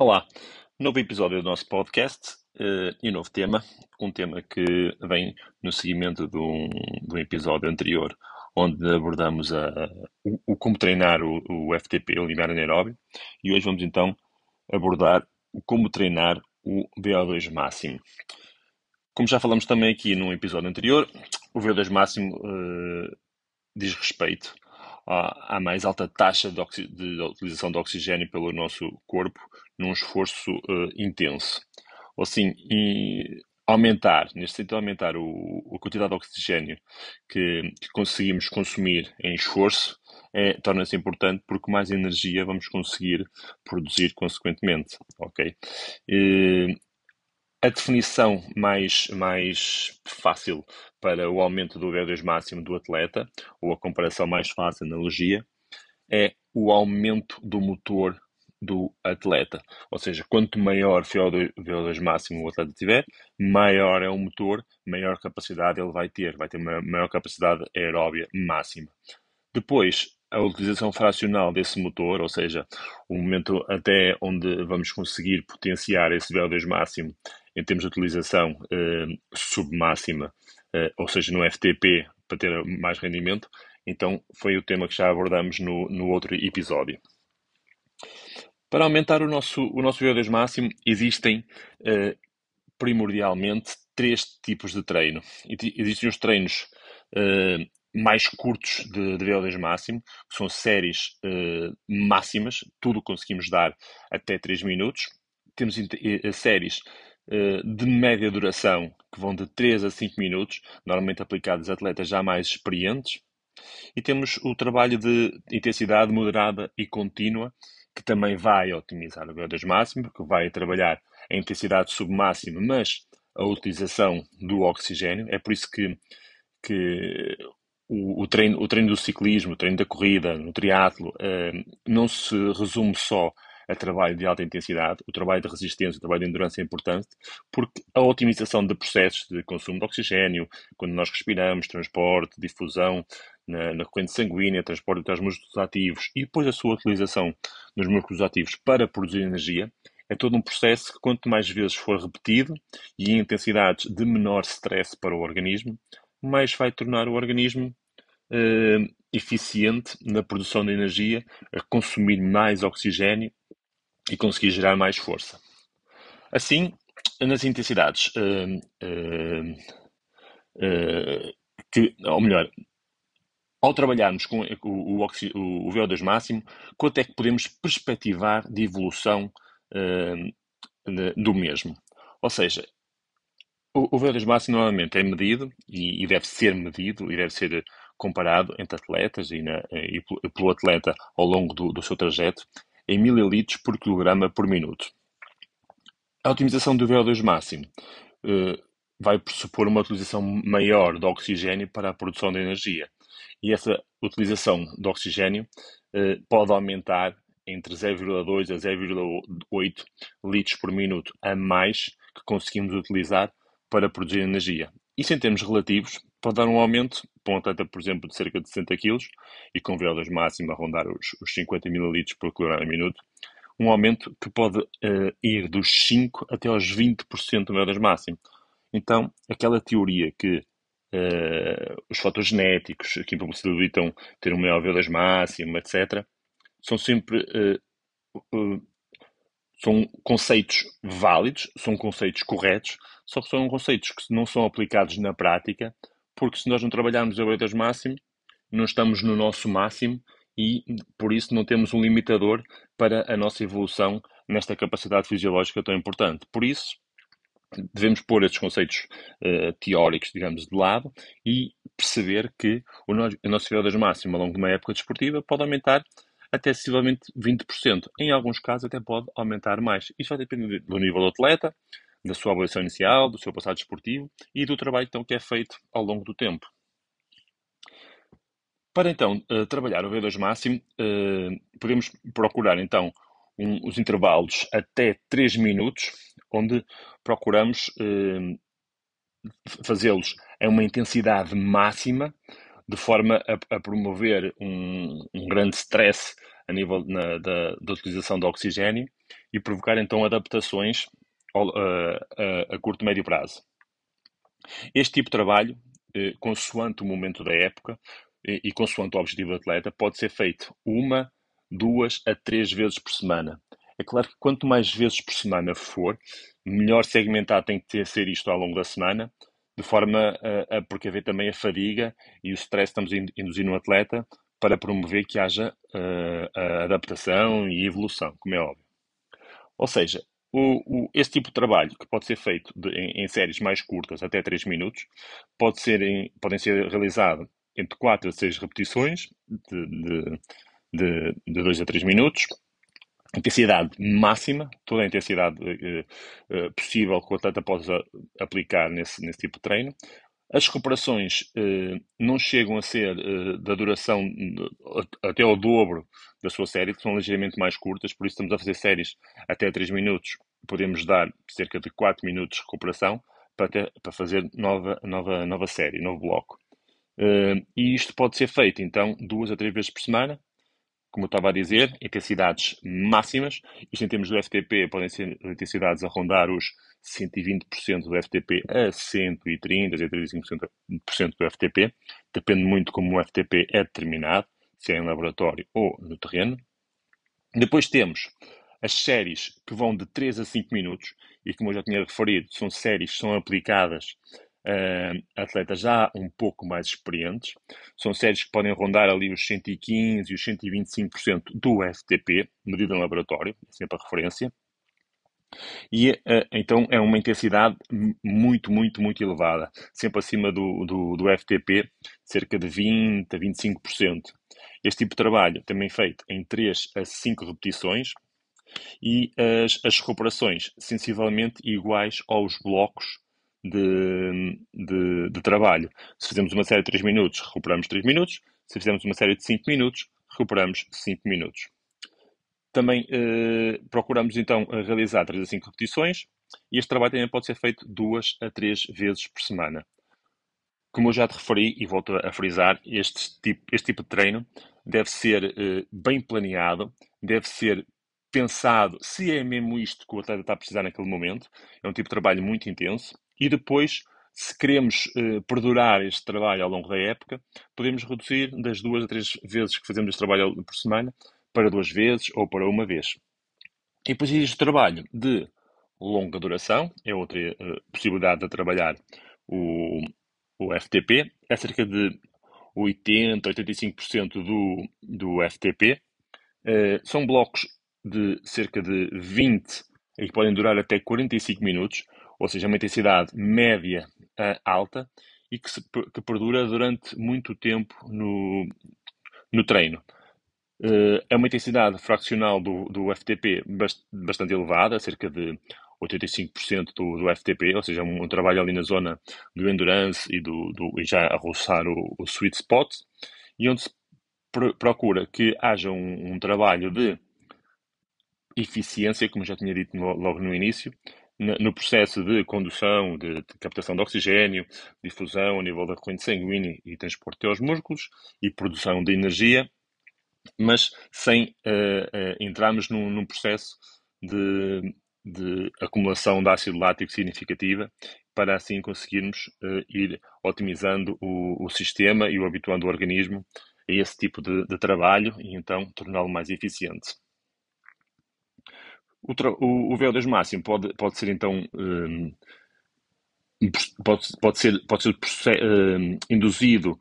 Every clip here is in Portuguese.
Olá, novo episódio do nosso podcast uh, e novo tema, um tema que vem no seguimento de um, de um episódio anterior, onde abordamos a, o, o, como treinar o, o FTP, o limiar anaeróbio, e hoje vamos então abordar o como treinar o VO2 máximo. Como já falamos também aqui num episódio anterior, o VO2 máximo uh, diz respeito à mais alta taxa de, de, utilização de oxigênio pelo nosso corpo num esforço uh, intenso. Ou assim, aumentar, neste sentido, aumentar o, a quantidade de oxigênio que, que conseguimos consumir em esforço é, torna-se importante porque mais energia vamos conseguir produzir consequentemente, ok? E, a definição mais, mais fácil para o aumento do VO2 máximo do atleta, ou a comparação mais fácil, analogia, é o aumento do motor do atleta. Ou seja, quanto maior VO2, VO2 máximo o atleta tiver, maior é o motor, maior capacidade ele vai ter, vai ter uma maior capacidade aeróbia máxima. Depois, a utilização fracional desse motor, ou seja, o momento até onde vamos conseguir potenciar esse VO2 máximo em termos de utilização eh, submáxima, eh, ou seja, no FTP, para ter mais rendimento, então foi o tema que já abordamos no, no outro episódio. Para aumentar o nosso, o nosso VO2 máximo, existem eh, primordialmente três tipos de treino. Existem os treinos eh, mais curtos de, de VO2 máximo, que são séries eh, máximas, tudo conseguimos dar até 3 minutos. Temos séries de média duração, que vão de 3 a 5 minutos, normalmente aplicados a atletas já mais experientes. E temos o trabalho de intensidade moderada e contínua, que também vai otimizar o VO2 máximo, que vai trabalhar a intensidade submáxima, mas a utilização do oxigênio. É por isso que, que o, o, treino, o treino do ciclismo, o treino da corrida, no triatlo, eh, não se resume só a trabalho de alta intensidade, o trabalho de resistência, o trabalho de endurance é importante, porque a otimização de processos de consumo de oxigênio, quando nós respiramos, transporte, difusão, na, na corrente sanguínea, transporte aos músculos ativos e depois a sua utilização nos músculos ativos para produzir energia, é todo um processo que quanto mais vezes for repetido e em intensidades de menor stress para o organismo, mais vai tornar o organismo eh, eficiente na produção de energia, a consumir mais oxigênio e conseguir gerar mais força. Assim, nas intensidades uh, uh, que, ou melhor, ao trabalharmos com o, o, o, VO2 máximo, quanto é que podemos perspectivar de evolução uh, do mesmo? Ou seja, o, o VO2 máximo normalmente é medido e, e, deve ser medido e deve ser comparado entre atletas e, na, e pelo atleta ao longo do, do seu trajeto em mililitros por quilograma por minuto. A otimização do VO2 máximo uh, vai pressupor uma utilização maior de oxigênio para a produção de energia e essa utilização de oxigênio eh, pode aumentar entre 0,2 a 0,8 litros por minuto a mais que conseguimos utilizar para produzir energia. Isso em termos relativos pode dar um aumento para por exemplo, de cerca de 60 kg e com VO2 máximo a rondar os, os 50 ml por quilograma minuto, um aumento que pode uh, ir dos 5 até aos 20% do VO2 máximo. Então, aquela teoria que uh, os fatores genéticos que impossibilitam ter um maior VO2 máximo, etc., são sempre uh, são conceitos válidos, são conceitos corretos, só que são conceitos que não são aplicados na prática, porque se nós não trabalharmos o VO2 máximo, não estamos no nosso máximo e por isso não temos um limitador para a nossa evolução nesta capacidade fisiológica tão importante. Por isso, devemos pôr estes conceitos uh, teóricos, digamos, de lado e perceber que o nosso, nosso VO2 máximo ao longo de uma época desportiva pode aumentar até sensivelmente 20%. Em alguns casos até pode aumentar mais. Isto vai depender do nível do atleta, da sua avaliação inicial, do seu passado desportivo e do trabalho então, que é feito ao longo do tempo. Para então uh, trabalhar o V2 máximo, uh, podemos procurar então um, os intervalos até 3 minutos, onde procuramos eh, fazê-los a uma intensidade máxima, de forma a, a promover um, um, grande stress a nível na, da, da, utilização do oxigênio e provocar então adaptações a, a, a curto e médio prazo. Este tipo de trabalho, eh, consoante o momento da época e, e consoante o objetivo do atleta, pode ser feito uma, duas a três vezes por semana. É claro que quanto mais vezes por semana for, melhor segmentado tem que ser isto ao longo da semana, de forma a, a precaver também a fadiga e o stress que estamos a induzir no atleta para promover que haja uh, adaptação e evolução, como é óbvio. Ou seja, o, o, esse tipo de trabalho, que pode ser feito de, em, em, séries mais curtas, até 3 minutos, pode ser em, podem ser realizados entre 4 a 6 repetições, de, de, de, de 2 a 3 minutos, intensidade máxima, toda a intensidade uh, uh, possível que o atleta possa aplicar nesse, nesse tipo de treino. As recuperações uh, não chegam a ser da duração até ao dobro da sua série, que são ligeiramente mais curtas, por isso estamos a fazer séries até 3 minutos. Podemos dar cerca de 4 minutos de recuperação para, ter, para fazer nova, nova, nova série, novo bloco. e isto pode ser feito, então, duas a três vezes por semana, como eu estava a dizer, intensidades máximas. Isto em termos do FTP podem ser intensidades a rondar os 120% do FTP a 130%, 135% do FTP. Depende muito como o FTP é determinado, se é em laboratório ou no terreno. Depois temos as séries que vão de 3 a 5 minutos, e como eu já tinha referido, são séries que são aplicadas uh, atletas já um pouco mais experientes. São séries que podem rondar ali os 115% e os 125% do FTP, medida em laboratório, é sempre a referência. E uh, então é uma intensidade muito, muito, muito elevada, sempre acima do, do, do FTP, cerca de 20% a 25%. Este tipo de trabalho também feito em 3 a 5 repetições e as, as recuperações sensivelmente iguais aos blocos de, de, de, trabalho. Se fizermos uma série de 3 minutos, recuperamos 3 minutos. Se fizermos uma série de 5 minutos, recuperamos 5 minutos. Também eh, procuramos então realizar 3 a 5 repetições e este trabalho também pode ser feito 2 a 3 vezes por semana. Como eu já te referi e volto a frisar, este tipo, este tipo de treino deve ser eh, bem planeado, deve ser pensado se é mesmo isto que o atleta está a precisar naquele momento. É um tipo de trabalho muito intenso e depois, se queremos eh, perdurar este trabalho ao longo da época, podemos reduzir das duas a três vezes que fazemos este trabalho por semana para duas vezes ou para uma vez. E depois existe o trabalho de longa duração, é outra uh, possibilidade de trabalhar o, o FTP, é cerca de 80, 85% do, do FTP. Eh, são blocos de cerca de 20 e que podem durar até 45 minutos, ou seja, uma intensidade média a alta e que, se, que perdura durante muito tempo no, no treino. Uh, é uma intensidade fraccional do, do FTP bast, bastante elevada, cerca de 85% do, do FTP, ou seja, um, um, trabalho ali na zona do endurance e, do, do e já a roçar o, o, sweet spot, e onde se pr procura que haja um, um, trabalho de eficiência, como já tinha dito no, logo no início, no processo de condução, de, captação de oxigênio, difusão a nível da corrente sanguínea e transporte aos músculos e produção de energia, mas sem uh, uh, entrarmos num, num processo de, de, acumulação de ácido lático significativa para assim conseguirmos uh, ir otimizando o, o, sistema e o habituando o organismo a esse tipo de, de trabalho e então torná-lo mais eficiente. O, o, o VO2 máximo pode, pode ser então um, pode, pode ser, pode ser um, induzido,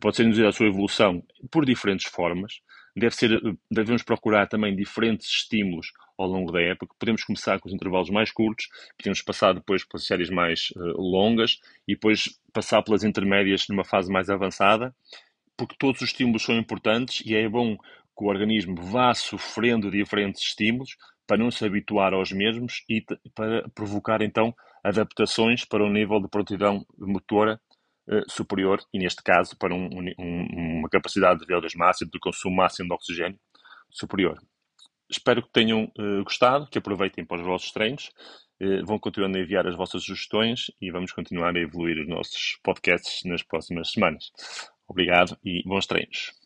pode ser induzido a sua evolução por diferentes formas. Deve ser, devemos procurar também diferentes estímulos ao longo da época. Podemos começar com os intervalos mais curtos, podemos passar depois pelas séries mais uh, longas e depois passar pelas intermédias numa fase mais avançada, porque todos os estímulos são importantes e é bom que o organismo vá sofrendo diferentes estímulos para não se habituar aos mesmos e para provocar então adaptações para um nível de prontidão motora uh, superior e neste caso para um, um, uma capacidade de VO2 máximo, de consumo máximo de oxigênio superior. Espero que tenham uh, gostado, que aproveitem para os vossos treinos, uh, vão continuando a enviar as vossas sugestões e vamos continuar a evoluir os nossos podcasts nas próximas semanas. Obrigado e bons treinos.